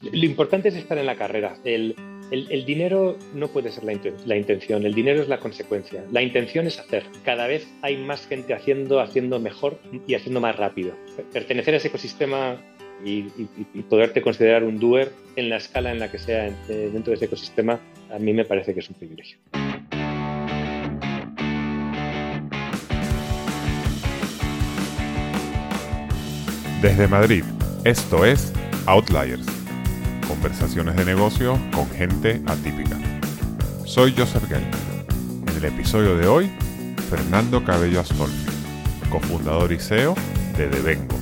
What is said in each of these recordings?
Lo importante es estar en la carrera. El, dinero no puede ser la, inten la, intención, el dinero es la consecuencia. La intención es hacer. Cada vez hay más gente haciendo, haciendo mejor y haciendo más rápido. Pertenecer a ese ecosistema y, y, y poderte considerar un doer en la escala en la que sea dentro de ese ecosistema, a mí me parece que es un privilegio. Desde Madrid, esto es Outliers, conversaciones de negocio con gente atípica. Soy Joseph Gay. En el episodio de hoy, Fernando Cabello Astolfi, cofundador y CEO de Devengo.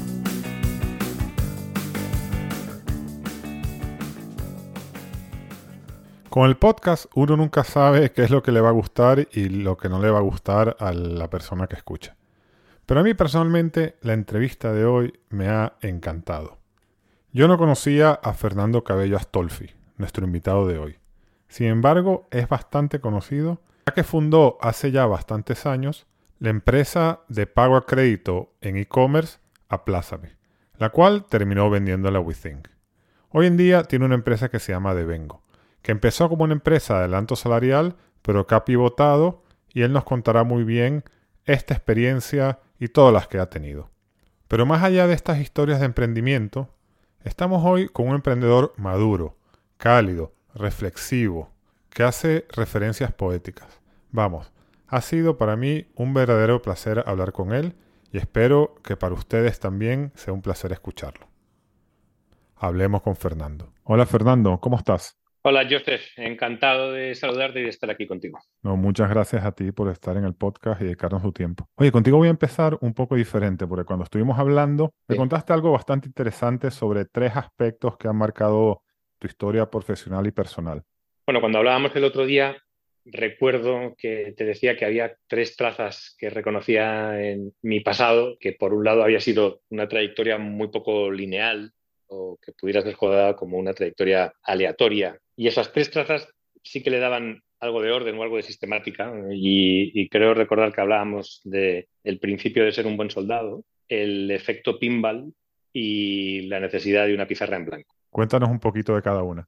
Con el podcast uno nunca sabe qué es lo que le va a gustar y lo que no le va a gustar a la persona que escucha. Pero a mí personalmente la entrevista de hoy me ha encantado. Yo no conocía a Fernando Cabello Astolfi, nuestro invitado de hoy. Sin embargo, es bastante conocido, ya que fundó hace ya bastantes años la empresa de pago a crédito en e-commerce Aplázame, la cual terminó vendiéndola a WeThink. Hoy en día tiene una empresa que se llama Devengo, que empezó como una empresa de adelanto salarial, pero que ha pivotado y él nos contará muy bien esta experiencia y todas las que ha tenido. Pero más allá de estas historias de emprendimiento, estamos hoy con un emprendedor maduro, cálido, reflexivo, que hace referencias poéticas. Vamos, ha sido para mí un verdadero placer hablar con él y espero que para ustedes también sea un placer escucharlo. Hablemos con Fernando. Hola Fernando, ¿cómo estás? Hola Joseph, encantado de saludarte y de estar aquí contigo. No, muchas gracias a ti por estar en el podcast y dedicarnos tu tiempo. Oye, contigo voy a empezar un poco diferente, porque cuando estuvimos hablando, me Sí. contaste algo bastante interesante sobre tres aspectos que han marcado tu historia profesional y personal. Bueno, cuando hablábamos el otro día, recuerdo que te decía que había tres trazas que reconocía en mi pasado, que por un lado había sido una trayectoria muy poco lineal o que pudiera ser jugada como una trayectoria aleatoria. Y esas tres trazas sí que le daban algo de orden o algo de sistemática. Y, y creo recordar que hablábamos del el principio de ser un buen soldado, el efecto pinball y la necesidad de una pizarra en blanco. Cuéntanos un poquito de cada una.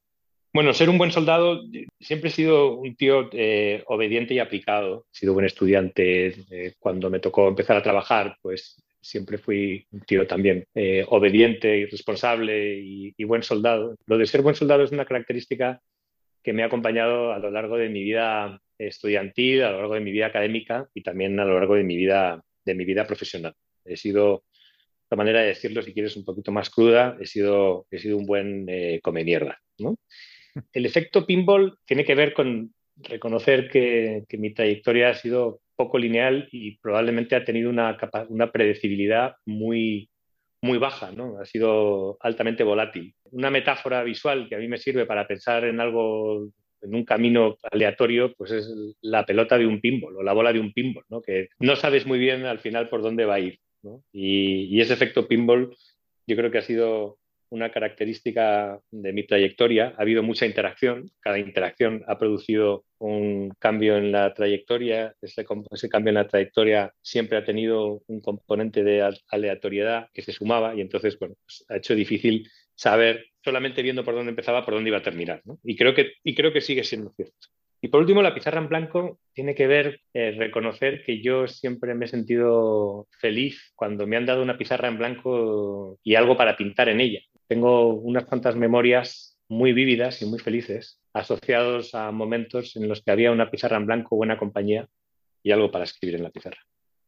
Bueno, ser un buen soldado, siempre he sido un tío eh, obediente y aplicado. He sido buen estudiante. Eh, cuando me tocó empezar a trabajar, pues siempre fui un tío también eh, obediente y responsable y, y, buen soldado. Lo de ser buen soldado es una característica que me ha acompañado a lo largo de mi vida estudiantil, a lo largo de mi vida académica y también a lo largo de mi vida, de mi vida profesional. He sido, la manera de decirlo, si quieres, un poquito más cruda, he sido, he sido un buen eh, come mierda, ¿no? El efecto pinball tiene que ver con reconocer que, que, mi trayectoria ha sido poco lineal y probablemente ha tenido una, una predecibilidad muy, muy baja, ¿no? Ha sido altamente volátil. Una metáfora visual que a mí me sirve para pensar en algo, en un camino aleatorio, pues es la pelota de un pinball o la bola de un pinball, ¿no? Que no sabes muy bien al final por dónde va a ir, ¿no? Y, y ese efecto pinball yo creo que ha sido una característica de mi trayectoria. Ha habido mucha interacción, cada interacción ha producido un cambio en la trayectoria, ese, cambio en la trayectoria siempre ha tenido un componente de aleatoriedad que se sumaba y entonces, bueno, pues ha hecho difícil saber, solamente viendo por dónde empezaba, por dónde iba a terminar. Y, creo que, y creo que sigue siendo cierto. Y por último, la pizarra en blanco tiene que ver, eh, reconocer que yo siempre me he sentido feliz cuando me han dado una pizarra en blanco y algo para pintar en ella. Tengo unas cuantas memorias muy vívidas y muy felices asociados a momentos en los que había una pizarra en blanco, buena compañía y algo para escribir en la pizarra.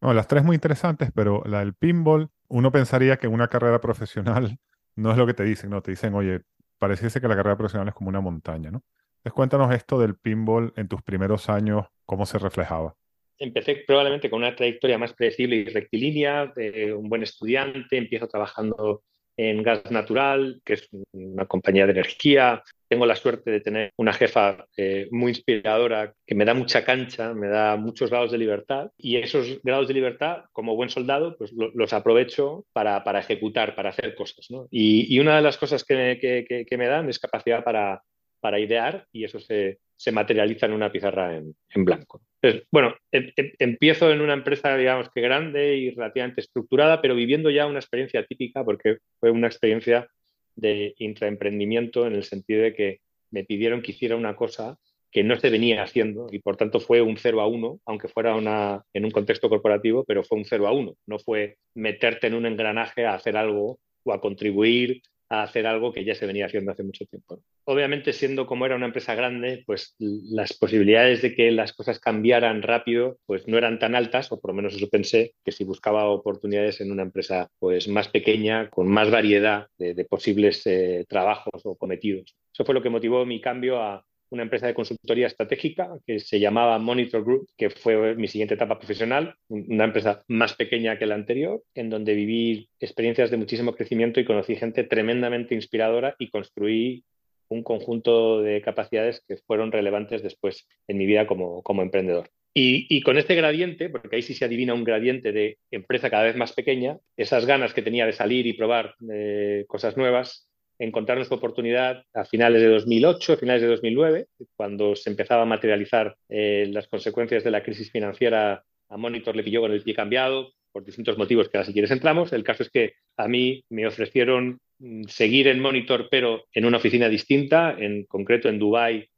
No, las tres muy interesantes, pero la del pinball, uno pensaría que una carrera profesional no es lo que te dicen, no, te dicen, oye, pareciese que la carrera profesional es como una montaña, ¿no? Entonces cuéntanos esto del pinball en tus primeros años, cómo se reflejaba. Empecé probablemente con una trayectoria más predecible y rectilínea, de un buen estudiante, empiezo trabajando en gas natural, que es una compañía de energía. Tengo la suerte de tener una jefa eh, muy inspiradora que me da mucha cancha, me da muchos grados de libertad y esos grados de libertad, como buen soldado, pues los aprovecho para, para, ejecutar, para hacer cosas. y, una de las cosas que, que, que me dan es capacidad para, para idear y eso se, se materializa en una pizarra en, en blanco. Entonces, bueno, em, em, empiezo en una empresa, digamos que grande y relativamente estructurada, pero viviendo ya una experiencia típica, porque fue una experiencia de intraemprendimiento en el sentido de que me pidieron que hiciera una cosa que no se venía haciendo y por tanto fue un 0 a 1, aunque fuera una, en un contexto corporativo, pero fue un 0 a 1. No fue meterte en un engranaje a hacer algo o a contribuir a hacer algo que ya se venía haciendo hace mucho tiempo. Obviamente, siendo como era una empresa grande, pues las posibilidades de que las cosas cambiaran rápido, pues no eran tan altas, o por lo menos eso pensé, que si buscaba oportunidades en una empresa pues más pequeña, con más variedad de, posibles eh, trabajos o cometidos. Eso fue lo que motivó mi cambio a, una empresa de consultoría estratégica que se llamaba Monitor Group, que fue mi siguiente etapa profesional, una empresa más pequeña que la anterior, en donde viví experiencias de muchísimo crecimiento y conocí gente tremendamente inspiradora y construí un conjunto de capacidades que fueron relevantes después en mi vida como, como emprendedor. Y, con este gradiente, porque ahí sí se adivina un gradiente de empresa cada vez más pequeña, esas ganas que tenía de salir y probar eh, cosas nuevas, encontrarnos su oportunidad a finales de 2008, finales de 2009, cuando se empezaba a materializar eh, las consecuencias de la crisis financiera. A Monitor le pilló con el pie cambiado por distintos motivos que ahora si quieres entramos. El caso es que a mí me ofrecieron mm, seguir en Monitor, pero en una oficina distinta, en concreto en Dubái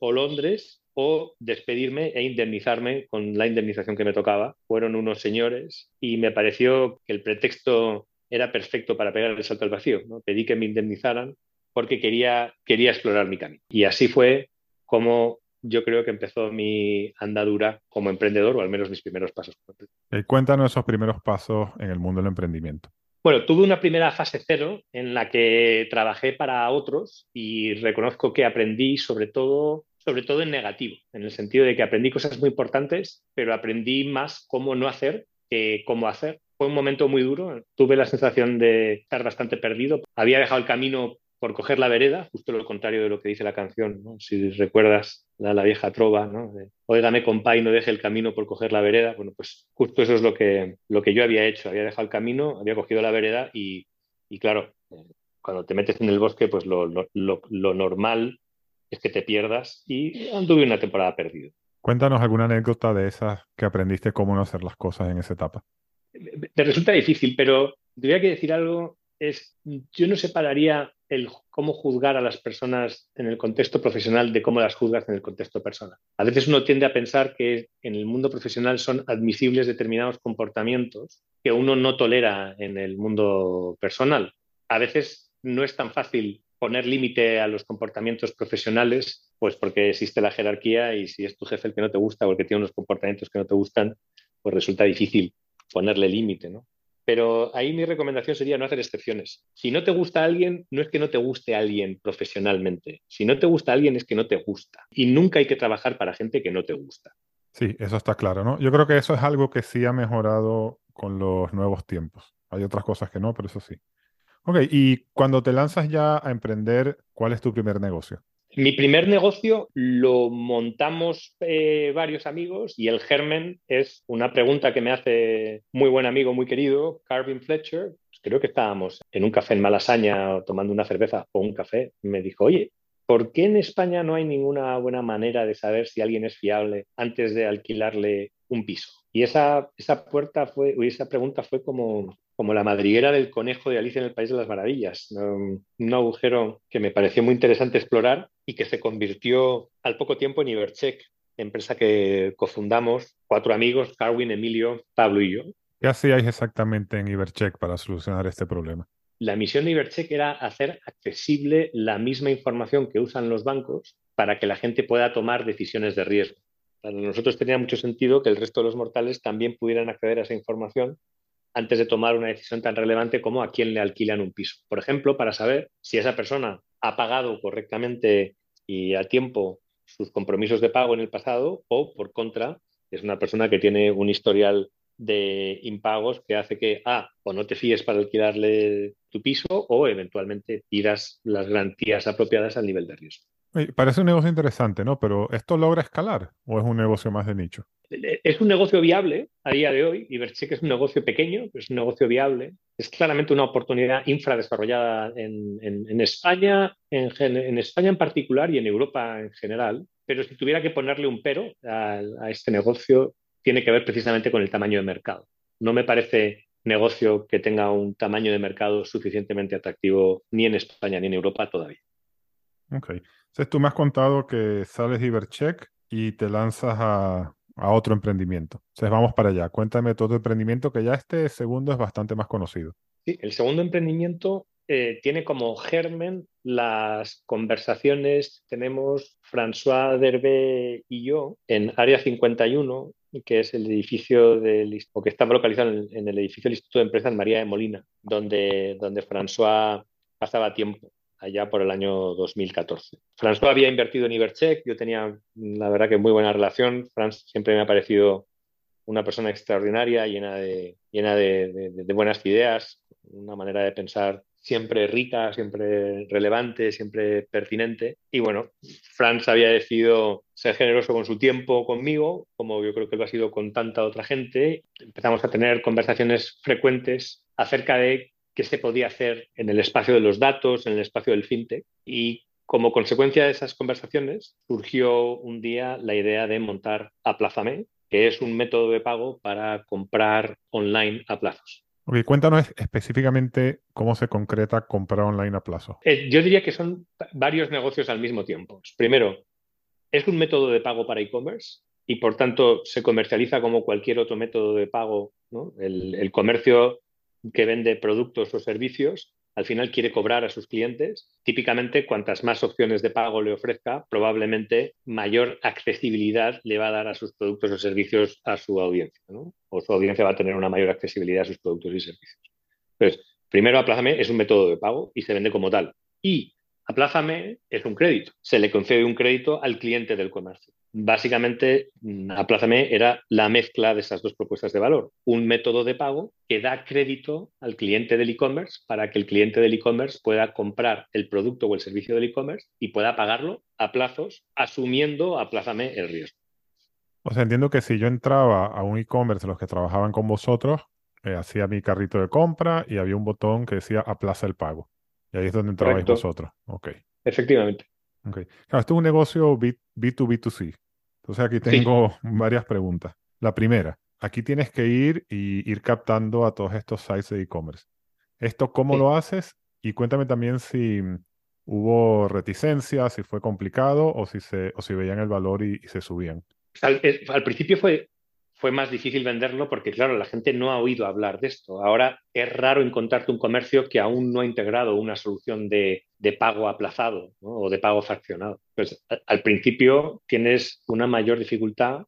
o Londres, o despedirme e indemnizarme con la indemnización que me tocaba. Fueron unos señores y me pareció que el pretexto era perfecto para pegar el salto al vacío. ¿no? Pedí que me indemnizaran porque quería, quería explorar mi camino. Y así fue como yo creo que empezó mi andadura como emprendedor, o al menos mis primeros pasos. Eh, cuéntanos esos primeros pasos en el mundo del emprendimiento. Bueno, tuve una primera fase cero en la que trabajé para otros y reconozco que aprendí sobre todo, sobre todo en negativo, en el sentido de que aprendí cosas muy importantes, pero aprendí más cómo no hacer que cómo hacer fue un momento muy duro. Tuve la sensación de estar bastante perdido. Había dejado el camino por coger la vereda, justo lo contrario de lo que dice la canción. Si recuerdas la, vieja trova, ¿no? Óigame, compa, y no deje el camino por coger la vereda. Bueno, pues justo eso es lo que, lo que yo había hecho. Había dejado el camino, había cogido la vereda y, y claro, eh, cuando te metes en el bosque, pues lo, lo, lo, normal es que te pierdas y anduve una temporada perdido. Cuéntanos alguna anécdota de esas que aprendiste cómo no hacer las cosas en esa etapa te resulta difícil, pero te voy a que decir algo, es, yo no separaría el cómo juzgar a las personas en el contexto profesional de cómo las juzgas en el contexto personal. A veces uno tiende a pensar que en el mundo profesional son admisibles determinados comportamientos que uno no tolera en el mundo personal. A veces no es tan fácil poner límite a los comportamientos profesionales, pues porque existe la jerarquía y si es tu jefe el que no te gusta o el que tiene unos comportamientos que no te gustan, pues resulta difícil ponerle límite, ¿no? Pero ahí mi recomendación sería no hacer excepciones. Si no te gusta alguien, no es que no te guste alguien profesionalmente. Si no te gusta alguien, es que no te gusta. Y nunca hay que trabajar para gente que no te gusta. Sí, eso está claro, ¿no? Yo creo que eso es algo que sí ha mejorado con los nuevos tiempos. Hay otras cosas que no, pero eso sí. Ok, y cuando te lanzas ya a emprender, ¿cuál es tu primer negocio? Mi primer negocio lo montamos eh, varios amigos y el germen es una pregunta que me hace muy buen amigo, muy querido, Carvin Fletcher. Creo que estábamos en un café en Malasaña tomando una cerveza o un café. Me dijo, oye, ¿por qué en España no hay ninguna buena manera de saber si alguien es fiable antes de alquilarle un piso? Y esa, esa puerta fue, esa pregunta fue como, como la madriguera del conejo de Alicia en el País de las Maravillas. Un agujero que me pareció muy interesante explorar y que se convirtió al poco tiempo en Ibercheck, empresa que cofundamos cuatro amigos, Carwin, Emilio, Pablo y yo. ¿Qué hacíais exactamente en Ibercheck para solucionar este problema? La misión de Ibercheck era hacer accesible la misma información que usan los bancos para que la gente pueda tomar decisiones de riesgo. Para nosotros tenía mucho sentido que el resto de los mortales también pudieran acceder a esa información antes de tomar una decisión tan relevante como a quién le alquilan un piso. Por ejemplo, para saber si esa persona ha pagado correctamente y a tiempo sus compromisos de pago en el pasado o, por contra, es una persona que tiene un historial de impagos que hace que, ah, o no te fíes para alquilarle tu piso o eventualmente pidas las garantías apropiadas al nivel de riesgo. Parece un negocio interesante, ¿no? Pero ¿esto logra escalar o es un negocio más de nicho? Es un negocio viable a día de hoy. Ibercheck es un negocio pequeño, pero es un negocio viable. Es claramente una oportunidad infradesarrollada en, en, España, en, España en particular y en Europa en general. Pero si tuviera que ponerle un pero a, a este negocio, tiene que ver precisamente con el tamaño de mercado. No me parece negocio que tenga un tamaño de mercado suficientemente atractivo ni en España ni en Europa todavía. Ok. Entonces tú me has contado que sales de Ibercheck y te lanzas a, otro emprendimiento. Entonces vamos para allá. Cuéntame todo tu emprendimiento, que ya este segundo es bastante más conocido. Sí, el segundo emprendimiento eh, tiene como germen las conversaciones que tenemos François Derbe y yo en Área 51, que es el edificio del, o que está localizado en, el edificio del Instituto de Empresas María de Molina, donde, donde François pasaba tiempo allá por el año 2014. François había invertido en Ibercheck, yo tenía la verdad que muy buena relación, Franz siempre me ha parecido una persona extraordinaria, llena de, llena de, buenas ideas, una manera de pensar siempre rica, siempre relevante, siempre pertinente. Y bueno, Franz había decidido ser generoso con su tiempo conmigo, como yo creo que lo ha sido con tanta otra gente. Empezamos a tener conversaciones frecuentes acerca de qué se podía hacer en el espacio de los datos, en el espacio del fintech. Y como consecuencia de esas conversaciones, surgió un día la idea de montar Aplázame, que es un método de pago para comprar online a plazos. Ok, cuéntanos específicamente cómo se concreta comprar online a plazo. Eh, yo diría que son varios negocios al mismo tiempo. Primero, es un método de pago para e-commerce y por tanto se comercializa como cualquier otro método de pago. el, comercio que vende productos o servicios, al final quiere cobrar a sus clientes. Típicamente, cuantas más opciones de pago le ofrezca, probablemente mayor accesibilidad le va a dar a sus productos o servicios a su audiencia, o su audiencia va a tener una mayor accesibilidad a sus productos y servicios. Entonces, primero, Aplázame es un método de pago y se vende como tal. Y Aplázame es un crédito. Se le concede un crédito al cliente del comercio. Básicamente, mm, Aplázame era la mezcla de esas dos propuestas de valor. Un método de pago que da crédito al cliente del e-commerce para que el cliente del e-commerce pueda comprar el producto o el servicio del e-commerce y pueda pagarlo a plazos, asumiendo Aplázame el riesgo. O sea, entiendo que si yo entraba a un e-commerce, los que trabajaban con vosotros, eh, hacía mi carrito de compra y había un botón que decía aplaza el pago. Y ahí es donde entrabais vosotros. Ok. Efectivamente. Okay. esto es un negocio B, 2 b c Entonces aquí tengo varias preguntas. La primera, aquí tienes que ir y ir captando a todos estos sites de e-commerce. ¿Esto cómo lo haces? Y cuéntame también si hubo reticencia, si fue complicado o si, se, o si veían el valor y, se subían. al, principio fue fue más difícil venderlo porque, claro, la gente no ha oído hablar de esto. Ahora es raro encontrarte un comercio que aún no ha integrado una solución de, pago aplazado o de pago fraccionado. Pues al principio tienes una mayor dificultad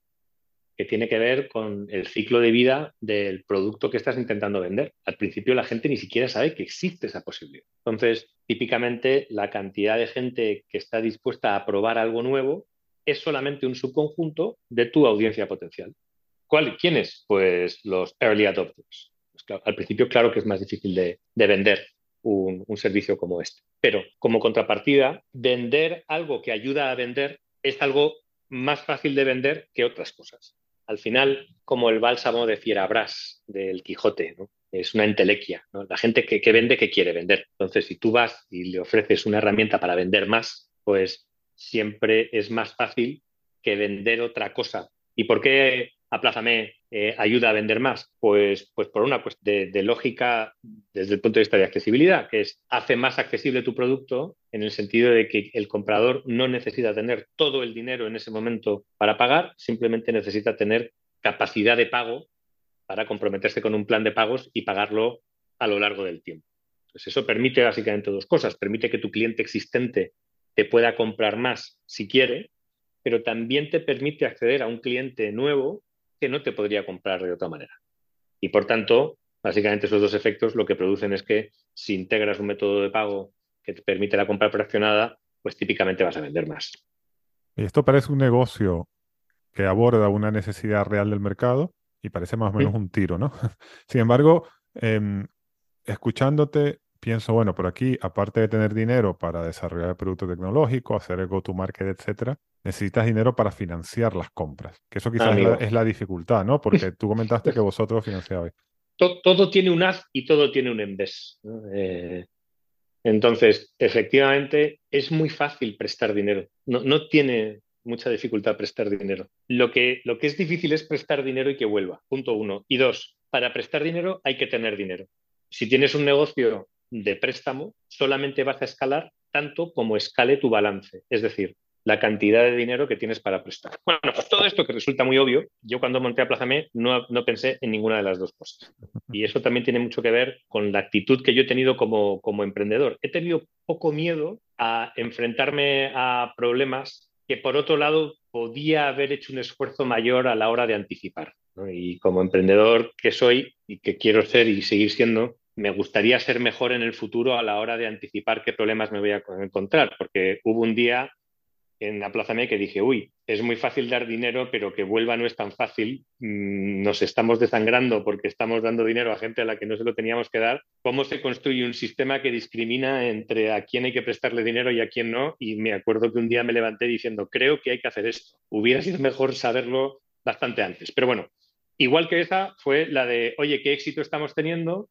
que tiene que ver con el ciclo de vida del producto que estás intentando vender. Al principio la gente ni siquiera sabe que existe esa posibilidad. Entonces, típicamente la cantidad de gente que está dispuesta a probar algo nuevo es solamente un subconjunto de tu audiencia potencial. ¿Quiénes? Pues los early adopters. Pues al principio, claro que es más difícil de, vender un, servicio como este. Pero como contrapartida, vender algo que ayuda a vender es algo más fácil de vender que otras cosas. Al final, como el bálsamo de Fierabras del Quijote, es una entelequia. La gente que, que, vende, que quiere vender. Entonces, si tú vas y le ofreces una herramienta para vender más, pues siempre es más fácil que vender otra cosa. ¿Y por qué Aplázame eh, ayuda a vender más? Pues, pues por una cuestión de, lógica desde el punto de vista de accesibilidad, que es hace más accesible tu producto en el sentido de que el comprador no necesita tener todo el dinero en ese momento para pagar, simplemente necesita tener capacidad de pago para comprometerse con un plan de pagos y pagarlo a lo largo del tiempo. Pues eso permite básicamente dos cosas. Permite que tu cliente existente te pueda comprar más si quiere, pero también te permite acceder a un cliente nuevo que no te podría comprar de otra manera. Y por tanto, básicamente esos dos efectos lo que producen es que si integras un método de pago que te permite la compra fraccionada, pues típicamente vas a vender más. Y esto parece un negocio que aborda una necesidad real del mercado y parece más o menos un tiro, ¿no? Sin embargo, em, escuchándote, pienso, bueno, por aquí, aparte de tener dinero para desarrollar el producto tecnológico, hacer el go-to-market, etcétera, necesitas dinero para financiar las compras. Que eso quizás es la, dificultad, ¿no? Porque tú comentaste que vosotros financiabais. Todo, tiene un haz y todo tiene un en eh, entonces, efectivamente, es muy fácil prestar dinero. No, no tiene mucha dificultad prestar dinero. Lo que, lo que es difícil es prestar dinero y que vuelva. Punto uno. Y dos, para prestar dinero hay que tener dinero. Si tienes un negocio de préstamo, solamente vas a escalar tanto como escale tu balance, es decir, la cantidad de dinero que tienes para prestar. Bueno, pues todo esto que resulta muy obvio, yo cuando monté a Plazame no, no pensé en ninguna de las dos cosas. Y eso también tiene mucho que ver con la actitud que yo he tenido como, como emprendedor. He tenido poco miedo a enfrentarme a problemas que por otro lado podía haber hecho un esfuerzo mayor a la hora de anticipar. Y como emprendedor que soy y que quiero ser y seguir siendo, me gustaría ser mejor en el futuro a la hora de anticipar qué problemas me voy a encontrar, porque hubo un día en Aplázame que dije, uy, es muy fácil dar dinero, pero que vuelva no es tan fácil. Mm, nos estamos desangrando porque estamos dando dinero a gente a la que no se lo teníamos que dar. ¿Cómo se construye un sistema que discrimina entre a quién hay que prestarle dinero y a quién no? Y me acuerdo que un día me levanté diciendo, creo que hay que hacer esto. Hubiera sido mejor saberlo bastante antes. Pero bueno, igual que esa fue la de, oye, qué éxito estamos teniendo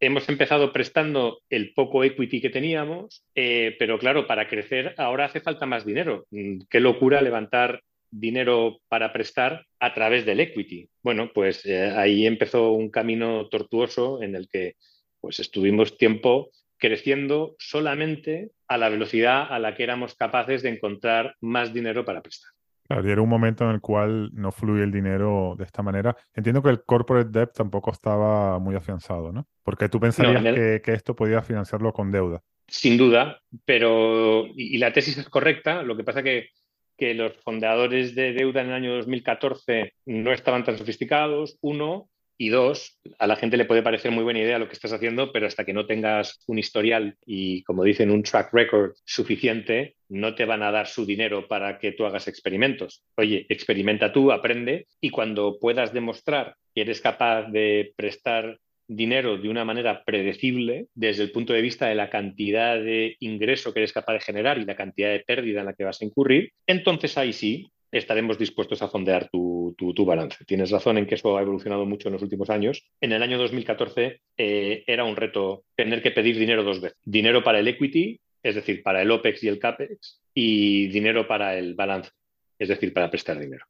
hemos empezado prestando el poco equity que teníamos, eh, pero claro, para crecer ahora hace falta más dinero. Mm, qué locura levantar dinero para prestar a través del equity. Bueno, pues eh, ahí empezó un camino tortuoso en el que pues estuvimos tiempo creciendo solamente a la velocidad a la que éramos capaces de encontrar más dinero para prestar. Claro, y era un momento en el cual no fluye el dinero de esta manera. Entiendo que el corporate debt tampoco estaba muy afianzado, ¿no? Porque tú pensarías que, esto podía financiarlo con deuda. Sin duda, pero, y, la tesis es correcta, lo que pasa que, que los fundadores de deuda en el año 2014 no estaban tan sofisticados, uno, y dos, a la gente le puede parecer muy buena idea lo que estás haciendo, pero hasta que no tengas un historial y, como dicen, un track record suficiente, no te van a dar su dinero para que tú hagas experimentos. Oye, experimenta tú, aprende y cuando puedas demostrar que eres capaz de prestar dinero de una manera predecible desde el punto de vista de la cantidad de ingreso que eres capaz de generar y la cantidad de pérdida en la que vas a incurrir, entonces ahí sí estaremos dispuestos a fondear tu, balance. Tienes razón en que eso ha evolucionado mucho en los últimos años. En el año 2014 eh, era un reto tener que pedir dinero dos veces. Dinero para el equity, es decir, para el OPEX y el CAPEX, y dinero para el balance, es decir, para prestar dinero.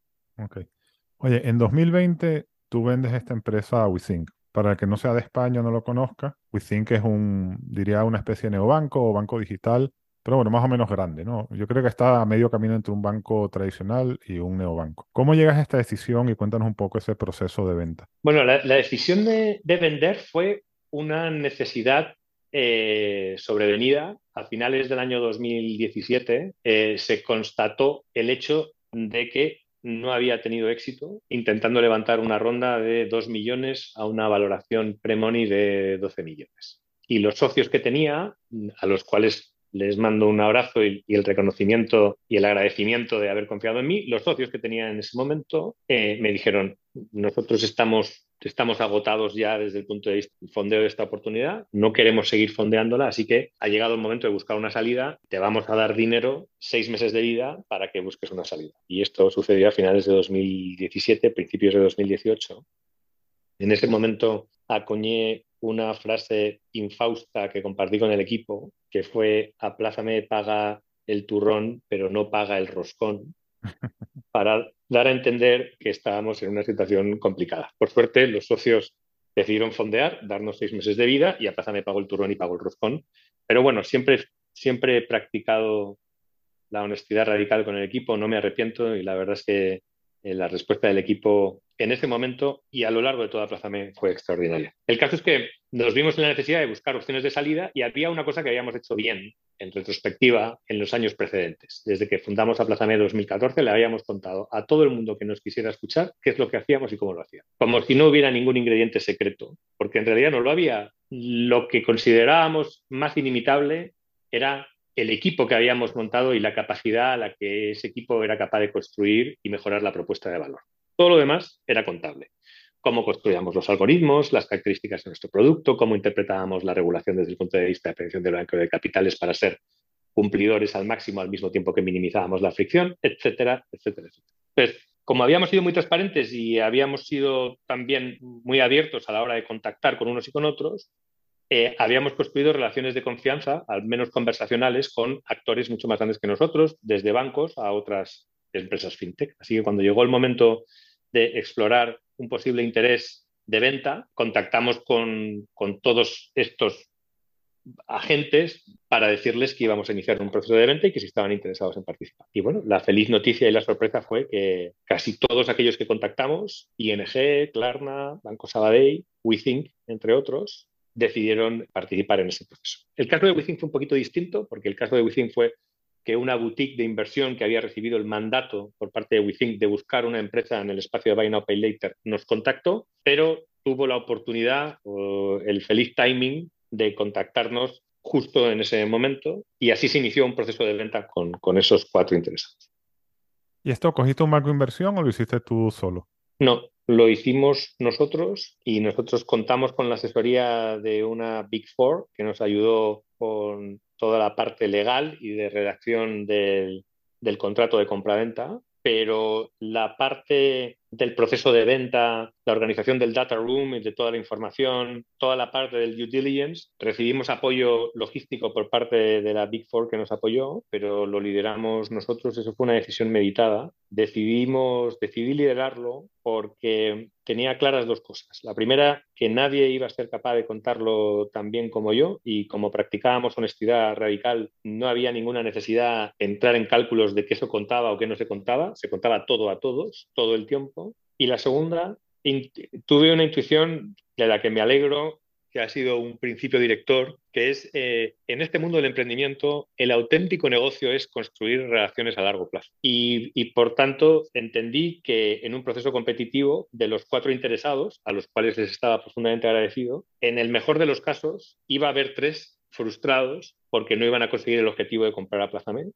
Oye, en 2020 tú vendes esta empresa a WeThink. Para el que no sea de España no lo conozca, WeThink es un, diría, una especie de neobanco o banco digital pero bueno, más o menos grande, ¿no? Yo creo que está a medio camino entre un banco tradicional y un neobanco. ¿Cómo llegas a esta decisión y cuéntanos un poco ese proceso de venta? Bueno, la, decisión de, vender fue una necesidad eh, sobrevenida. A finales del año 2017 eh, se constató el hecho de que no había tenido éxito intentando levantar una ronda de 2 millones a una valoración pre-money de 12 millones. Y los socios que tenía, a los cuales les mando un abrazo y, el reconocimiento y el agradecimiento de haber confiado en mí. Los socios que tenía en ese momento eh, me dijeron, nosotros estamos, estamos agotados ya desde el punto de vista del fondeo de esta oportunidad, no queremos seguir fondeándola, así que ha llegado el momento de buscar una salida, te vamos a dar dinero, seis meses de vida, para que busques una salida. Y esto sucedió a finales de 2017, principios de 2018. En ese momento acuñé una frase infausta que compartí con el equipo, que fue aplázame, paga el turrón, pero no paga el roscón, para dar a entender que estábamos en una situación complicada. Por suerte, los socios decidieron fondear, darnos seis meses de vida y aplázame, pago el turrón y pago el roscón. Pero bueno, siempre, siempre he practicado la honestidad radical con el equipo, no me arrepiento y la verdad es que eh, la respuesta del equipo en ese momento y a lo largo de toda Plazame fue extraordinaria. El caso es que nos vimos en la necesidad de buscar opciones de salida y había una cosa que habíamos hecho bien en retrospectiva en los años precedentes. Desde que fundamos a Plazame 2014 le habíamos contado a todo el mundo que nos quisiera escuchar qué es lo que hacíamos y cómo lo hacíamos. Como si no hubiera ningún ingrediente secreto, porque en realidad no lo había. Lo que considerábamos más inimitable era el equipo que habíamos montado y la capacidad a la que ese equipo era capaz de construir y mejorar la propuesta de valor. Todo lo demás era contable. cómo construíamos los algoritmos, las características de nuestro producto, cómo interpretábamos la regulación desde el punto de vista de prevención del blanqueo de capitales para ser cumplidores al máximo al mismo tiempo que minimizábamos la fricción, etcétera, etcétera, etcétera. Pues, como habíamos sido muy transparentes y habíamos sido también muy abiertos a la hora de contactar con unos y con otros, eh, habíamos construido relaciones de confianza, al menos conversacionales, con actores mucho más grandes que nosotros, desde bancos a otras empresas fintech. Así que cuando llegó el momento de explorar un posible interés de venta, contactamos con, con todos estos agentes para decirles que íbamos a iniciar un proceso de venta y que si estaban interesados en participar. Y bueno, la feliz noticia y la sorpresa fue que casi todos aquellos que contactamos, ING, Klarna, Banco Sabadell, WeThink, entre otros, decidieron participar en ese proceso. El caso de WeThink fue un poquito distinto porque el caso de WeThink fue que una boutique de inversión que había recibido el mandato por parte de WeThink de buscar una empresa en el espacio de Buy Now Pay Later nos contactó, pero tuvo la oportunidad o el feliz timing de contactarnos justo en ese momento y así se inició un proceso de venta con, con esos cuatro interesados. ¿Y esto cogiste un banco de inversión o lo hiciste tú solo? No, lo hicimos nosotros y nosotros contamos con la asesoría de una Big Four que nos ayudó con toda la parte legal y de redacción del, del contrato de compraventa, pero la parte del proceso de venta, la organización del data room y de toda la información, toda la parte del due diligence. Recibimos apoyo logístico por parte de la Big Four que nos apoyó, pero lo lideramos nosotros. Eso fue una decisión meditada. Decidimos, decidí liderarlo porque tenía claras dos cosas. La primera, que nadie iba a ser capaz de contarlo tan bien como yo y como practicábamos honestidad radical, no había ninguna necesidad de entrar en cálculos de qué eso contaba o qué no se contaba. Se contaba todo a todos, todo el tiempo. Y la segunda, tuve una intuición de la que me alegro, que ha sido un principio director, que es, eh, en este mundo del emprendimiento, el auténtico negocio es construir relaciones a largo plazo. Y, por tanto, entendí que en un proceso competitivo de los cuatro interesados, a los cuales les estaba profundamente agradecido, en el mejor de los casos iba a haber tres frustrados porque no iban a conseguir el objetivo de comprar a Plazamed.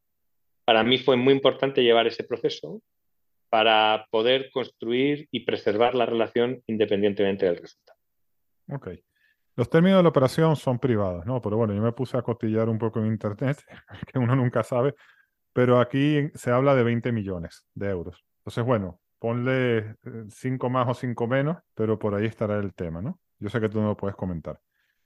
Para mí fue muy importante llevar ese proceso para poder construir y preservar la relación independientemente del resultado. Ok. Los términos de la operación son privados, ¿no? Pero bueno, yo me puse a costillar un poco en Internet, que uno nunca sabe, pero aquí se habla de 20 millones de euros. Entonces, bueno, ponle 5 eh, más o 5 menos, pero por ahí estará el tema, ¿no? Yo sé que tú no lo puedes comentar.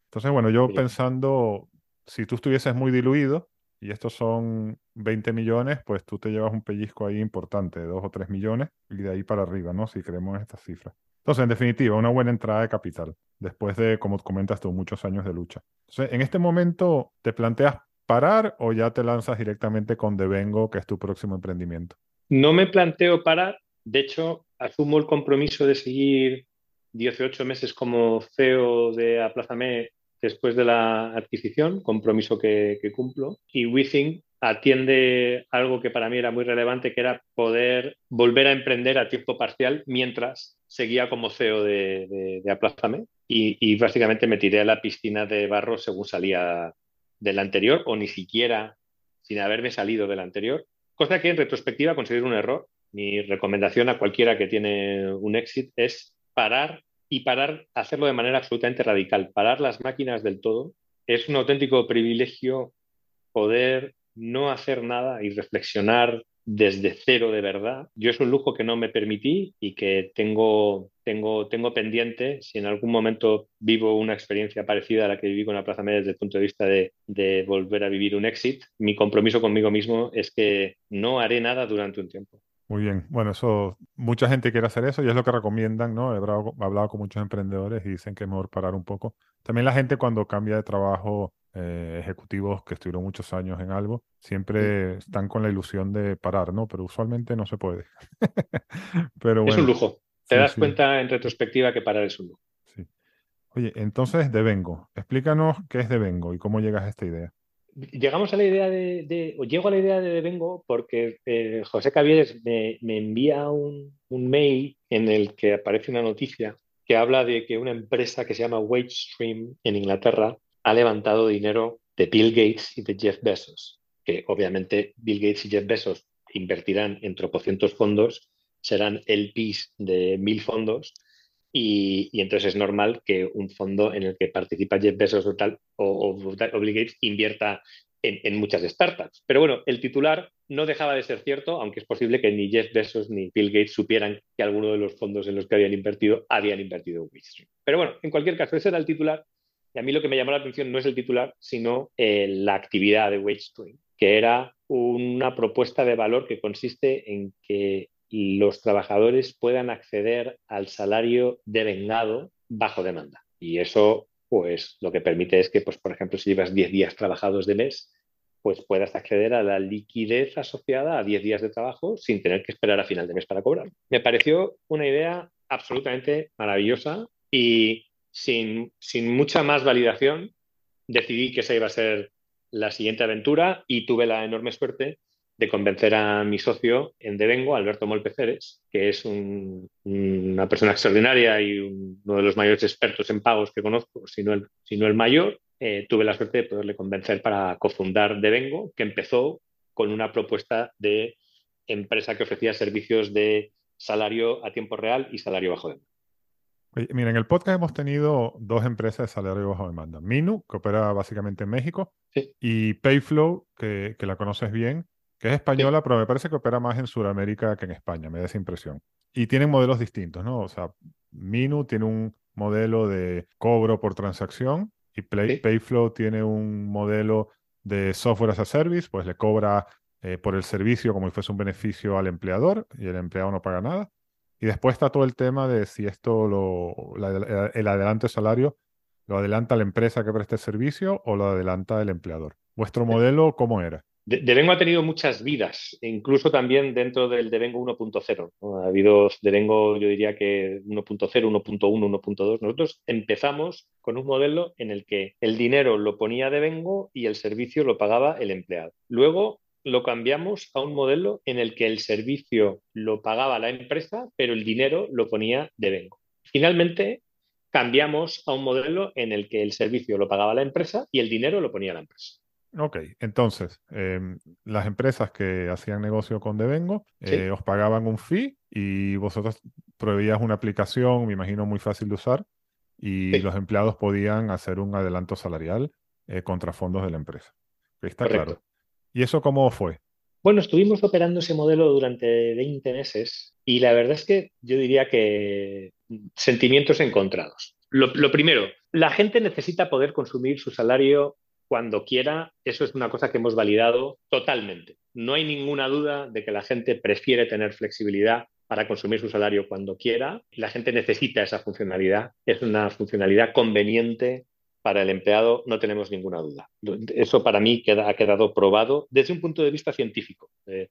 Entonces, bueno, yo pensando, si tú estuvieses muy diluido, y estos son 20 millones, pues tú te llevas un pellizco ahí importante, de 2 o 3 millones, y de ahí para arriba, ¿no? Si creemos en estas cifras. Entonces, en definitiva, una buena entrada de capital, después de, como comentas tú, muchos años de lucha. Entonces, en este momento, ¿te planteas parar o ya te lanzas directamente con Devengo, que es tu próximo emprendimiento? No me planteo parar, de hecho, asumo el compromiso de seguir 18 meses como CEO de Aplázame después de la adquisición, compromiso que, cumplo. Y WeThink atiende algo que para mí era muy relevante, que era poder volver a emprender a tiempo parcial mientras seguía como CEO de, de, Aplázame. Y, básicamente me tiré a la piscina de barro según salía del anterior o ni siquiera sin haberme salido del anterior. Cosa que en retrospectiva considero un error. Mi recomendación a cualquiera que tiene un éxito es parar y parar, hacerlo de manera absolutamente radical, parar las máquinas del todo. Es un auténtico privilegio poder no hacer nada y reflexionar desde cero de verdad. Yo es un lujo que no me permití y que tengo, tengo, tengo pendiente. Si en algún momento vivo una experiencia parecida a la que viví con la Plaza Media desde el punto de vista de, de volver a vivir un exit, mi compromiso conmigo mismo es que no haré nada durante un tiempo. Muy bien. Bueno, eso, mucha gente quiere hacer eso y es lo que recomiendan, ¿no? He hablado, con muchos emprendedores y dicen que es mejor parar un poco. También la gente cuando cambia de trabajo, eh, ejecutivos que estuvieron muchos años en algo, siempre están con la ilusión de parar, ¿no? Pero usualmente no se puede. Pero Es un lujo. Te das cuenta en retrospectiva que parar es un lujo. Sí. Oye, entonces, Devengo. Explícanos qué es Devengo y cómo llegas a esta idea llegamos a la idea de, llego a la idea de Vengo porque eh, José Cavieres me, envía un, mail en el que aparece una noticia que habla de que una empresa que se llama WageStream en Inglaterra ha levantado dinero de Bill Gates y de Jeff Bezos, que obviamente Bill Gates y Jeff Bezos invertirán en tropocientos fondos, serán el PIS de mil fondos, y, entonces es normal que un fondo en el que participa Jeff Bezos o, o, Bill Gates invierta en, muchas startups. Pero bueno, el titular no dejaba de ser cierto, aunque es posible que ni Jeff Bezos ni Bill Gates supieran que alguno de los fondos en los que habían invertido habían invertido en Wavestream. Pero bueno, en cualquier caso, ese era el titular. Y a mí lo que me llamó la atención no es el titular, sino eh, la actividad de Wavestream, que era una propuesta de valor que consiste en que los trabajadores puedan acceder al salario devengado bajo demanda. Y eso, pues, lo que permite es que, pues, por ejemplo, si llevas 10 días trabajados de mes, pues puedas acceder a la liquidez asociada a 10 días de trabajo sin tener que esperar a final de mes para cobrar. Me pareció una idea absolutamente maravillosa y sin, sin mucha más validación decidí que esa iba a ser la siguiente aventura y tuve la enorme suerte de convencer a mi socio en Devengo, Alberto Molpeceres, que es una persona extraordinaria y uno de los mayores expertos en pagos que conozco, si no el, el mayor. Eh, tuve la suerte de poderle convencer para cofundar Devengo, que empezó con una propuesta de empresa que ofrecía servicios de salario a tiempo real y salario bajo demanda. Mira, en el podcast hemos tenido dos empresas de salario bajo demanda. Minu, que opera básicamente en México, y Payflow, que, que, la conoces bien, que es española, pero me parece que opera más en Sudamérica que en España, me da esa impresión. Y tienen modelos distintos, ¿no? O sea, Minu tiene un modelo de cobro por transacción y Payflow tiene un modelo de software as a service, pues le cobra eh, por el servicio como si fuese un beneficio al empleador y el empleado no paga nada. Y después está todo el tema de si esto, lo, el adelanto de salario, lo adelanta la empresa que presta el servicio o lo adelanta el empleador. ¿Vuestro modelo cómo era? Devengo ha tenido muchas vidas, incluso también dentro del Devengo 1.0. Ha habido Devengo, yo diría que 1.0, 1.1, 1.2. Nosotros empezamos con un modelo en el que el dinero lo ponía Devengo y el servicio lo pagaba el empleado. Luego lo cambiamos a un modelo en el que el servicio lo pagaba la empresa, pero el dinero lo ponía Devengo. Finalmente, cambiamos a un modelo en el que el servicio lo pagaba la empresa y el dinero lo ponía la empresa. Ok, entonces, em, las empresas que hacían negocio con Devengo eh, os pagaban un fee y vosotros proveías una aplicación, me imagino muy fácil de usar, y los empleados podían hacer un adelanto salarial eh, contra fondos de la empresa. Está claro. ¿Y eso cómo fue? Bueno, estuvimos operando ese modelo durante 20 meses y la verdad es que yo diría que sentimientos encontrados. lo primero, la gente necesita poder consumir su salario cuando quiera, eso es una cosa que hemos validado totalmente. No hay ninguna duda de que la gente prefiere tener flexibilidad para consumir su salario cuando quiera. La gente necesita esa funcionalidad. Es una funcionalidad conveniente para el empleado, no tenemos ninguna duda. Eso para mí ha quedado probado desde un punto de vista científico. Eh,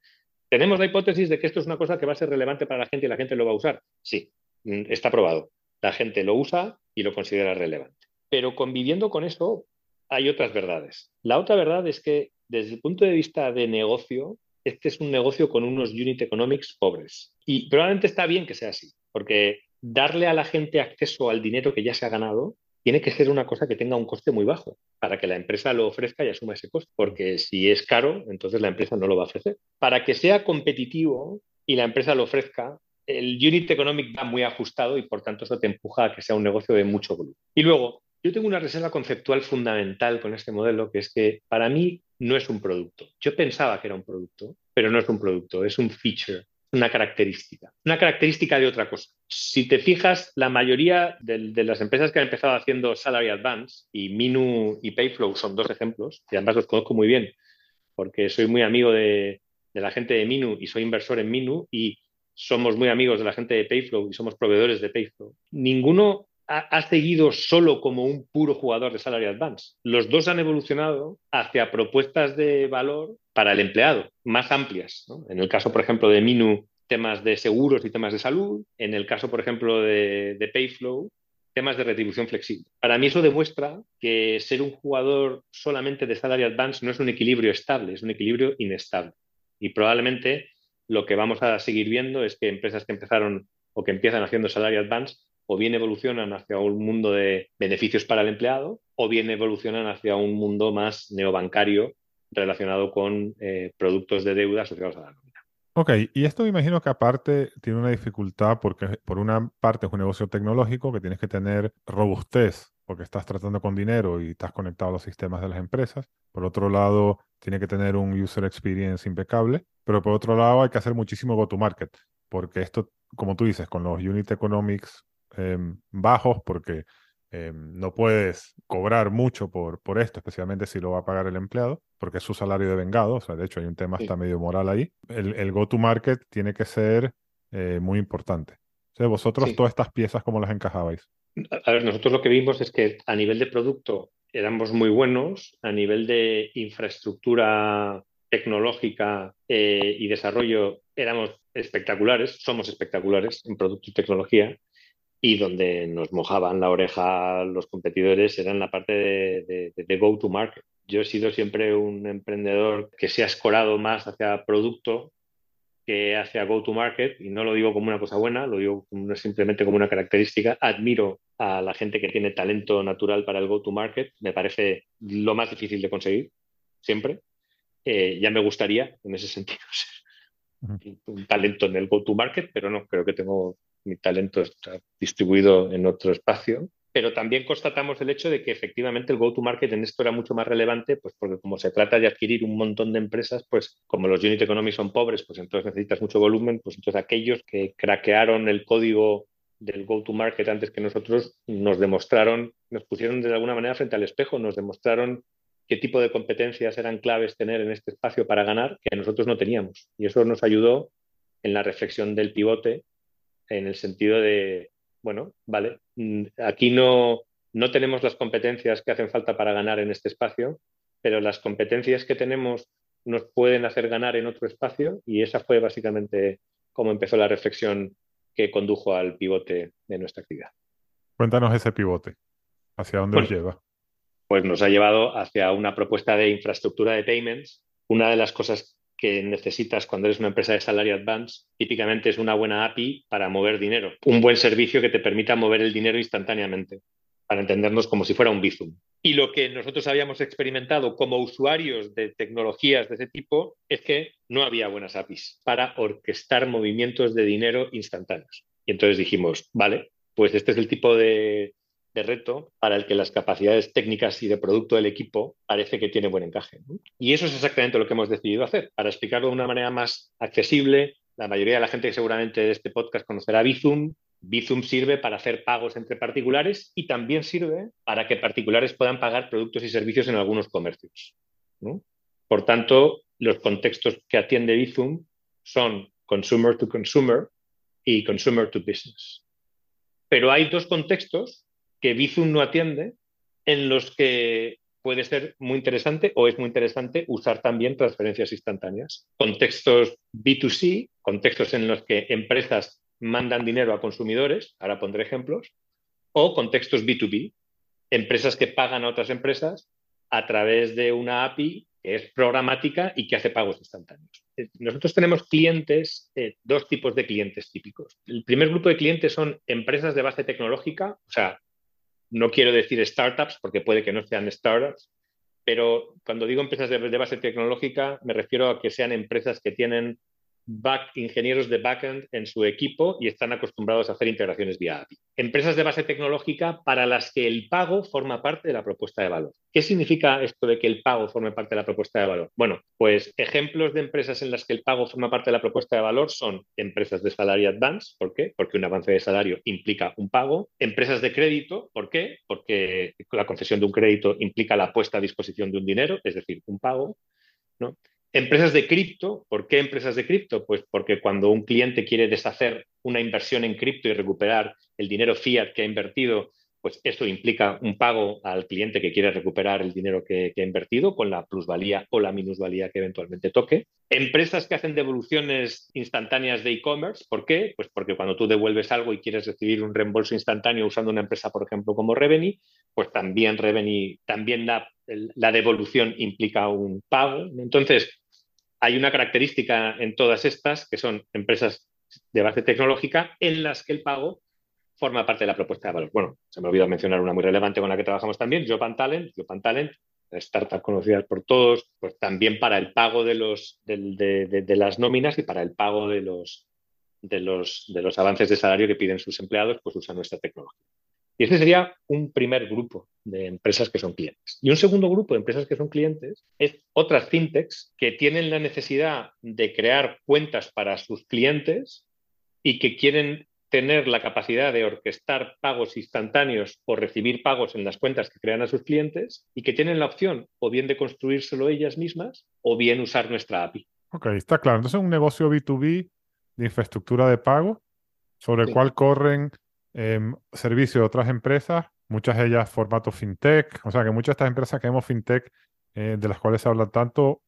¿Tenemos la hipótesis de que esto es una cosa que va a ser relevante para la gente y la gente lo va a usar? Sí, mm, está probado. La gente lo usa y lo considera relevante. Pero conviviendo con eso, hay otras verdades. La otra verdad es que desde el punto de vista de negocio, este es un negocio con unos unit economics pobres. Y probablemente está bien que sea así, porque darle a la gente acceso al dinero que ya se ha ganado tiene que ser una cosa que tenga un coste muy bajo para que la empresa lo ofrezca y asuma ese coste. Porque si es caro, entonces la empresa no lo va a ofrecer. Para que sea competitivo y la empresa lo ofrezca, el unit economic va muy ajustado y por tanto eso te empuja a que sea un negocio de mucho volumen. Y luego, yo tengo una reserva conceptual fundamental con este modelo, que es que para mí no es un producto. Yo pensaba que era un producto, pero no es un producto, es un feature, una característica, una característica de otra cosa. Si te fijas, la mayoría de, las empresas que han empezado haciendo Salary Advance, y Minu y Payflow son dos ejemplos, y además los conozco muy bien, porque soy muy amigo de, de la gente de Minu y soy inversor en Minu, y somos muy amigos de la gente de Payflow y somos proveedores de Payflow. Ninguno ha, seguido solo como un puro jugador de Salary Advance. Los dos han evolucionado hacia propuestas de valor para el empleado, más amplias. En el caso, por ejemplo, de Minu, temas de seguros y temas de salud. En el caso, por ejemplo, de, de Payflow, temas de retribución flexible. Para mí eso demuestra que ser un jugador solamente de Salary Advance no es un equilibrio estable, es un equilibrio inestable. Y probablemente lo que vamos a seguir viendo es que empresas que empezaron o que empiezan haciendo Salary Advance o bien evolucionan hacia un mundo de beneficios para el empleado o bien evolucionan hacia un mundo más neobancario relacionado con eh, productos de deuda asociados a la nómina. Ok, y esto me imagino que aparte tiene una dificultad porque por una parte es un negocio tecnológico que tienes que tener robustez porque estás tratando con dinero y estás conectado a los sistemas de las empresas. Por otro lado, tiene que tener un user experience impecable, pero por otro lado hay que hacer muchísimo go-to-market, porque esto, como tú dices, con los unit economics em, bajos, porque em, no puedes cobrar mucho por, por esto, especialmente si lo va a pagar el empleado, porque es su salario de vengado, o sea, de hecho hay un tema hasta medio moral ahí. El, go-to-market tiene que ser eh, muy importante. O sea, vosotros todas estas piezas, ¿cómo las encajabais? A ver, nosotros lo que vimos es que a nivel de producto éramos muy buenos, a nivel de infraestructura tecnológica eh, y desarrollo éramos espectaculares, somos espectaculares en producto y tecnología, y donde nos mojaban la oreja los competidores era en la parte de go-to-market yo he sido siempre un emprendedor que se ha escorado más hacia producto que hacia go-to-market, y no lo digo como una cosa buena, lo digo simplemente como una característica. Admiro a la gente que tiene talento natural para el go-to-market, me parece lo más difícil de conseguir, siempre. Eh, ya me gustaría, en ese sentido, ser un talento en el go-to-market, pero no, creo que tengo mi talento está distribuido en otro espacio pero también constatamos el hecho de que efectivamente el go-to-market en esto era mucho más relevante, pues porque como se trata de adquirir un montón de empresas, pues como los unit economics son pobres, pues entonces necesitas mucho volumen, pues entonces aquellos que craquearon el código del go-to-market antes que nosotros nos demostraron, nos pusieron de alguna manera frente al espejo, nos demostraron qué tipo de competencias eran claves tener en este espacio para ganar que nosotros no teníamos. Y eso nos ayudó en la reflexión del pivote en el sentido de, bueno, vale, mm, aquí no, no tenemos las competencias que hacen falta para ganar en este espacio, pero las competencias que tenemos nos pueden hacer ganar en otro espacio y esa fue básicamente cómo empezó la reflexión que condujo al pivote de nuestra actividad. Cuéntanos ese pivote, ¿hacia dónde nos lleva? Pues nos ha llevado hacia una propuesta de infraestructura de payments. Una de las cosas que necesitas cuando eres una empresa de salario advance, típicamente es una buena API para mover dinero. Un buen servicio que te permita mover el dinero instantáneamente, para entendernos como si fuera un Bizum. Y lo que nosotros habíamos experimentado como usuarios de tecnologías de ese tipo es que no había buenas APIs para orquestar movimientos de dinero instantáneos. Y entonces dijimos, vale, pues este es el tipo de, de reto para el que las capacidades técnicas y de producto del equipo parece que tiene buen encaje. Y eso es exactamente lo que hemos decidido hacer. Para explicarlo de una manera más accesible, la mayoría de la gente que seguramente de este podcast conocerá Bizum. Bizum sirve para hacer pagos entre particulares y también sirve para que particulares puedan pagar productos y servicios en algunos comercios. Por tanto, los contextos que atiende Bizum son consumer to consumer y consumer to business. Pero hay dos contextos que Bizum no atiende, en los que puede ser muy interesante o es muy interesante usar también transferencias instantáneas. Contextos B2C, contextos en los que empresas mandan dinero a consumidores, ahora pondré ejemplos, o contextos B2B, empresas que pagan a otras empresas a través de una API que es programática y que hace pagos instantáneos. Eh, nosotros tenemos clientes, eh, dos tipos de clientes típicos. El primer grupo de clientes son empresas de base tecnológica, o sea, no quiero decir startups porque puede que no sean startups, pero cuando digo empresas de, base tecnológica me refiero a que sean empresas que tienen ingenieros de backend en su equipo y están acostumbrados a hacer integraciones vía API. Empresas de base tecnológica para las que el pago forma parte de la propuesta de valor. ¿Qué significa esto de que el pago forme parte de la propuesta de valor? Bueno, pues ejemplos de empresas en las que el pago forma parte de la propuesta de valor son empresas de salario advance. ¿Por qué? Porque un avance de salario implica un pago. Empresas de crédito. ¿Por qué? Porque la concesión de un crédito implica la puesta a disposición de un dinero, es decir, un pago. ¿no? Empresas de cripto, ¿por qué empresas de cripto? Pues porque cuando un cliente quiere deshacer una inversión en cripto y recuperar el dinero fiat que ha invertido, pues eso implica un pago al cliente que quiere recuperar el dinero que, ha invertido con la plusvalía o la minusvalía que eventualmente toque. Empresas que hacen devoluciones instantáneas de e-commerce, ¿por qué? Pues porque cuando tú devuelves algo y quieres recibir un reembolso instantáneo usando una empresa, por ejemplo, como Reveni, pues también Reveni, también la devolución implica un pago. Entonces, hay una característica en todas estas, que son empresas de base tecnológica, en las que el pago forma parte de la propuesta de valor. Bueno, se me olvidó mencionar una muy relevante con la que trabajamos también, Job Talent. Job Talent startups conocidas por todos, pues también para el pago de, las nóminas y para el pago de los avances de salario que piden sus empleados, pues usan nuestra tecnología. Y ese sería un primer grupo de empresas que son clientes. Y un segundo grupo de empresas que son clientes es otras fintechs que tienen la necesidad de crear cuentas para sus clientes y que quieren tener la capacidad de orquestar pagos instantáneos o recibir pagos en las cuentas que crean a sus clientes y que tienen la opción o bien de construírselo ellas mismas o bien usar nuestra API. Ok, está claro. Entonces es un negocio B2B de infraestructura de pago sobre el cual corren em, servicios de otras empresas, muchas de ellas formato fintech, o sea que muchas de estas empresas que vemos fintech eh, de las cuales se habla tanto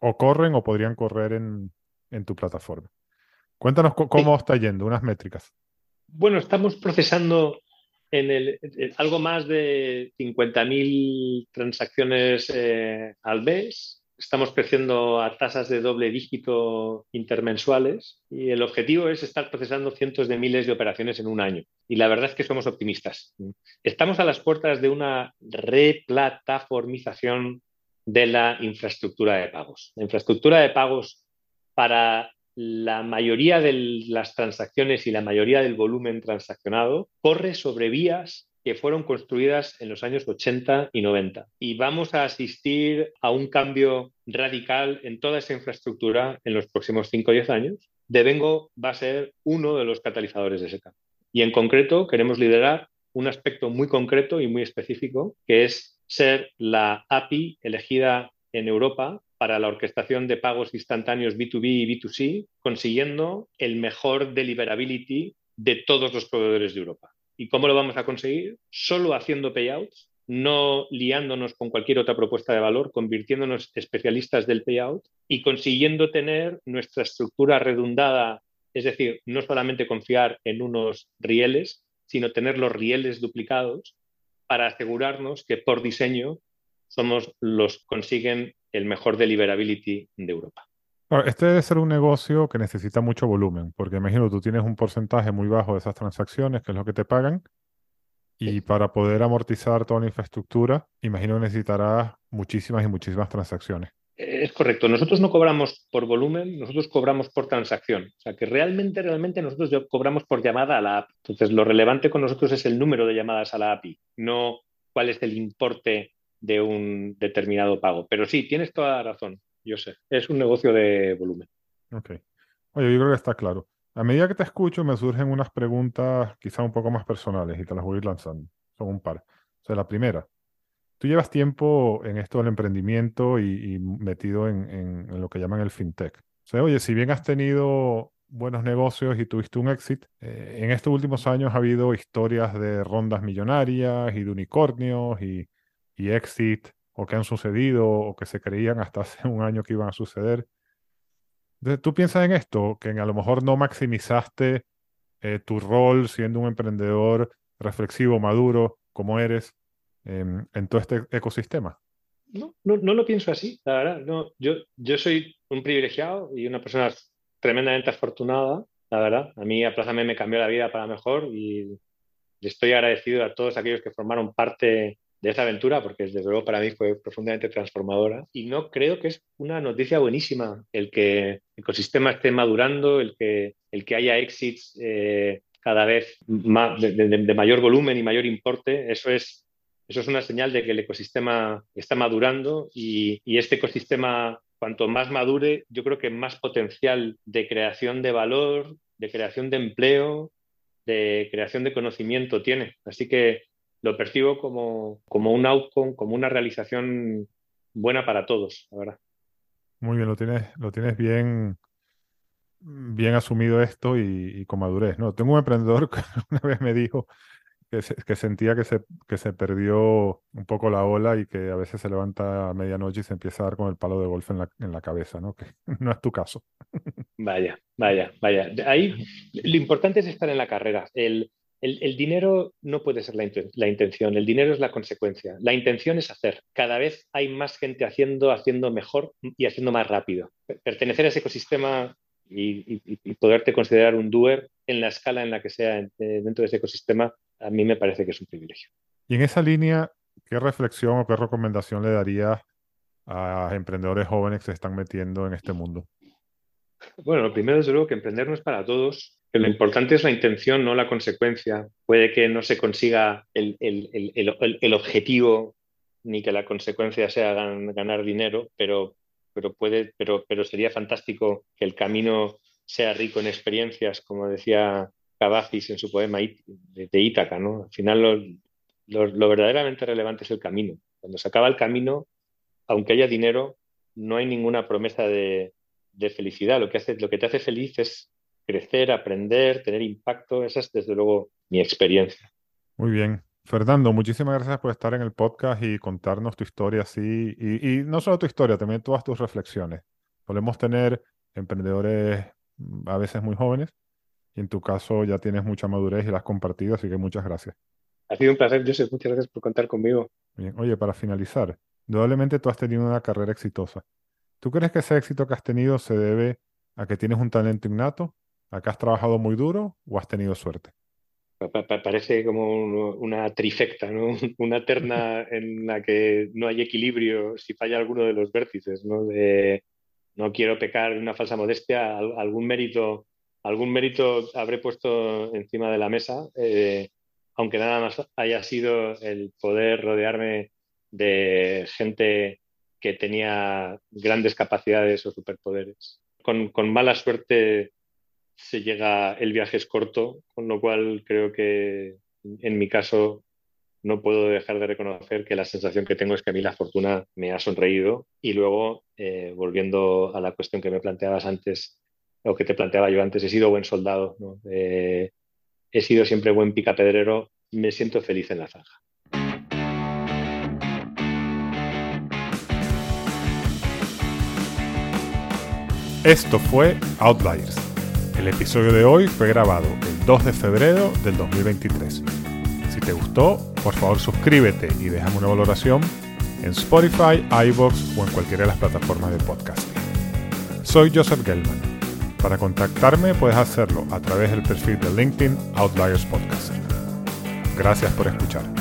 o corren o podrían correr en, en tu plataforma. Cuéntanos cómo está yendo, unas métricas. Bueno, estamos procesando en el, algo más de 50.000 transacciones eh, al mes. Estamos creciendo a tasas de doble dígito intermensuales y el objetivo es estar procesando cientos de miles de operaciones en un año. Y la verdad es que somos optimistas. Estamos a las puertas de una replataformización de la infraestructura de pagos. La infraestructura de pagos para la mayoría de las transacciones y la mayoría del volumen transaccionado corre sobre vías que fueron construidas en los años 80 y 90. Y vamos a asistir a un cambio radical en toda esa infraestructura en los próximos 5 o 10 años. Devengo va a ser uno de los catalizadores de ese cambio. Y en concreto queremos liderar un aspecto muy concreto y muy específico, que es ser la API elegida en Europa para la orquestación de pagos instantáneos B2B y B2C, consiguiendo el mejor deliverability de todos los proveedores de Europa. ¿Y cómo lo vamos a conseguir? Solo haciendo payouts, no liándonos con cualquier otra propuesta de valor, convirtiéndonos especialistas del payout y consiguiendo tener nuestra estructura redundada, es decir, no solamente confiar en unos rieles, sino tener los rieles duplicados para asegurarnos que por diseño somos los consiguen el mejor deliverability de Europa. Este debe ser un negocio que necesita mucho volumen, porque imagino tú tienes un porcentaje muy bajo de esas transacciones, que es lo que te pagan, y para poder amortizar toda la infraestructura, imagino que necesitarás muchísimas y muchísimas transacciones. Es correcto. Nosotros no cobramos por volumen, nosotros cobramos por transacción. O sea que realmente, realmente nosotros cobramos por llamada a la API. Entonces, lo relevante con nosotros es el número de llamadas a la API, no cuál es el importe de un determinado pago. Pero sí, tienes toda la razón, yo sé, es un negocio de volumen. Ok. Oye, yo creo que está claro. A medida que te escucho, me surgen unas preguntas quizá un poco más personales y te las voy a ir lanzando. Son un par. O sea, la primera, tú llevas tiempo en esto del emprendimiento y, metido en, lo que llaman el fintech. O sea, oye, si bien has tenido buenos negocios y tuviste un éxito, eh, en estos últimos años ha habido historias de rondas millonarias y de unicornios y y exit o que han sucedido o que se creían hasta hace un año que iban a suceder. Entonces, ¿tú piensas en esto? Que a lo mejor no maximizaste eh, tu rol siendo un emprendedor reflexivo, maduro, como eres, en todo este ecosistema. No, no, no, lo pienso así, la verdad. No, yo, yo soy un privilegiado y una persona tremendamente afortunada, la verdad. A mí Aplázame me cambió la vida para mejor y estoy agradecido a todos aquellos que formaron parte de esa aventura, porque desde luego para mí fue profundamente transformadora. Y no creo que es una noticia buenísima el que el ecosistema esté madurando, el que, el que haya exits eh, cada vez más, de, mayor volumen y mayor importe. Eso es, eso es una señal de que el ecosistema está madurando y, y este ecosistema, cuanto más madure, yo creo que más potencial de creación de valor, de creación de empleo, de creación de conocimiento tiene. Así que lo percibo como, como un outcome, como una realización buena para todos, la verdad. Muy bien, lo tienes, lo tienes bien, bien asumido esto y, con madurez. ¿no? Tengo un emprendedor que una vez me dijo que, que, sentía que se, que se perdió un poco la ola y que a veces se levanta a medianoche y se empieza a dar con el palo de golf en la, en la cabeza, ¿no? Que no es tu caso. Vaya, vaya, vaya. Ahí lo importante es estar en la carrera. El, el, dinero no puede ser la, intención, el dinero es la consecuencia. La intención es hacer. Cada vez hay más gente haciendo, haciendo mejor y haciendo más rápido. Pertenecer a ese ecosistema y, poderte considerar un doer en la escala en la que sea dentro de ese ecosistema, a mí me parece que es un privilegio. Y en esa línea, ¿qué reflexión o qué recomendación le darías a emprendedores jóvenes que se están metiendo en este mundo? Bueno, lo primero es luego que emprender no es para todos, lo importante es la intención, no la consecuencia. Puede que no se consiga el, objetivo ni que la consecuencia sea ganar dinero, pero, pero, puede, pero, pero sería fantástico que el camino sea rico en experiencias, como decía Cavafis en su poema de, Ítaca. ¿no? Al final lo verdaderamente relevante es el camino. Cuando se acaba el camino, aunque haya dinero, no hay ninguna promesa de, felicidad. Lo que, hace, lo que te hace feliz es crecer, aprender, tener impacto. Esa es desde luego mi experiencia. Muy bien. Fernando, muchísimas gracias por estar en el podcast y contarnos tu historia así. Y, no solo tu historia, también todas tus reflexiones. Podemos tener emprendedores mm, a veces muy jóvenes y en tu caso ya tienes mucha madurez y la has compartido, así que muchas gracias. Ha sido un placer, Joseph. Muchas gracias por contar conmigo. Bien. Oye, para finalizar, Indudablemente tú has tenido una carrera exitosa. ¿Tú crees que ese éxito que has tenido se debe a que tienes un talento innato, a que has trabajado muy duro o has tenido suerte? parece como una trifecta, ¿no? una terna en la que no hay equilibrio si falla alguno de los vértices. No, no quiero pecar en una falsa modestia, algún mérito, algún mérito habré puesto encima de la mesa, eh, aunque nada más haya sido el poder rodearme de gente que tenía grandes capacidades o superpoderes. Con, mala suerte se llega, el viaje es corto, con lo cual creo que en mi caso no puedo dejar de reconocer que la sensación que tengo es que a mí la fortuna me ha sonreído. Y luego, eh, volviendo a la cuestión que me planteabas antes, o que te planteaba yo antes, he sido buen soldado, eh, he sido siempre buen picapedrero, me siento feliz en la zanja. Esto fue Outliers. El episodio de hoy fue grabado el 2 de febrero del 2023. Si te gustó, por favor suscríbete y déjame una valoración en Spotify, iVoox o en cualquiera de las plataformas de podcasting. Soy Joseph Gelman. Para contactarme puedes hacerlo a través del perfil de LinkedIn Outliers Podcast. Gracias por escuchar.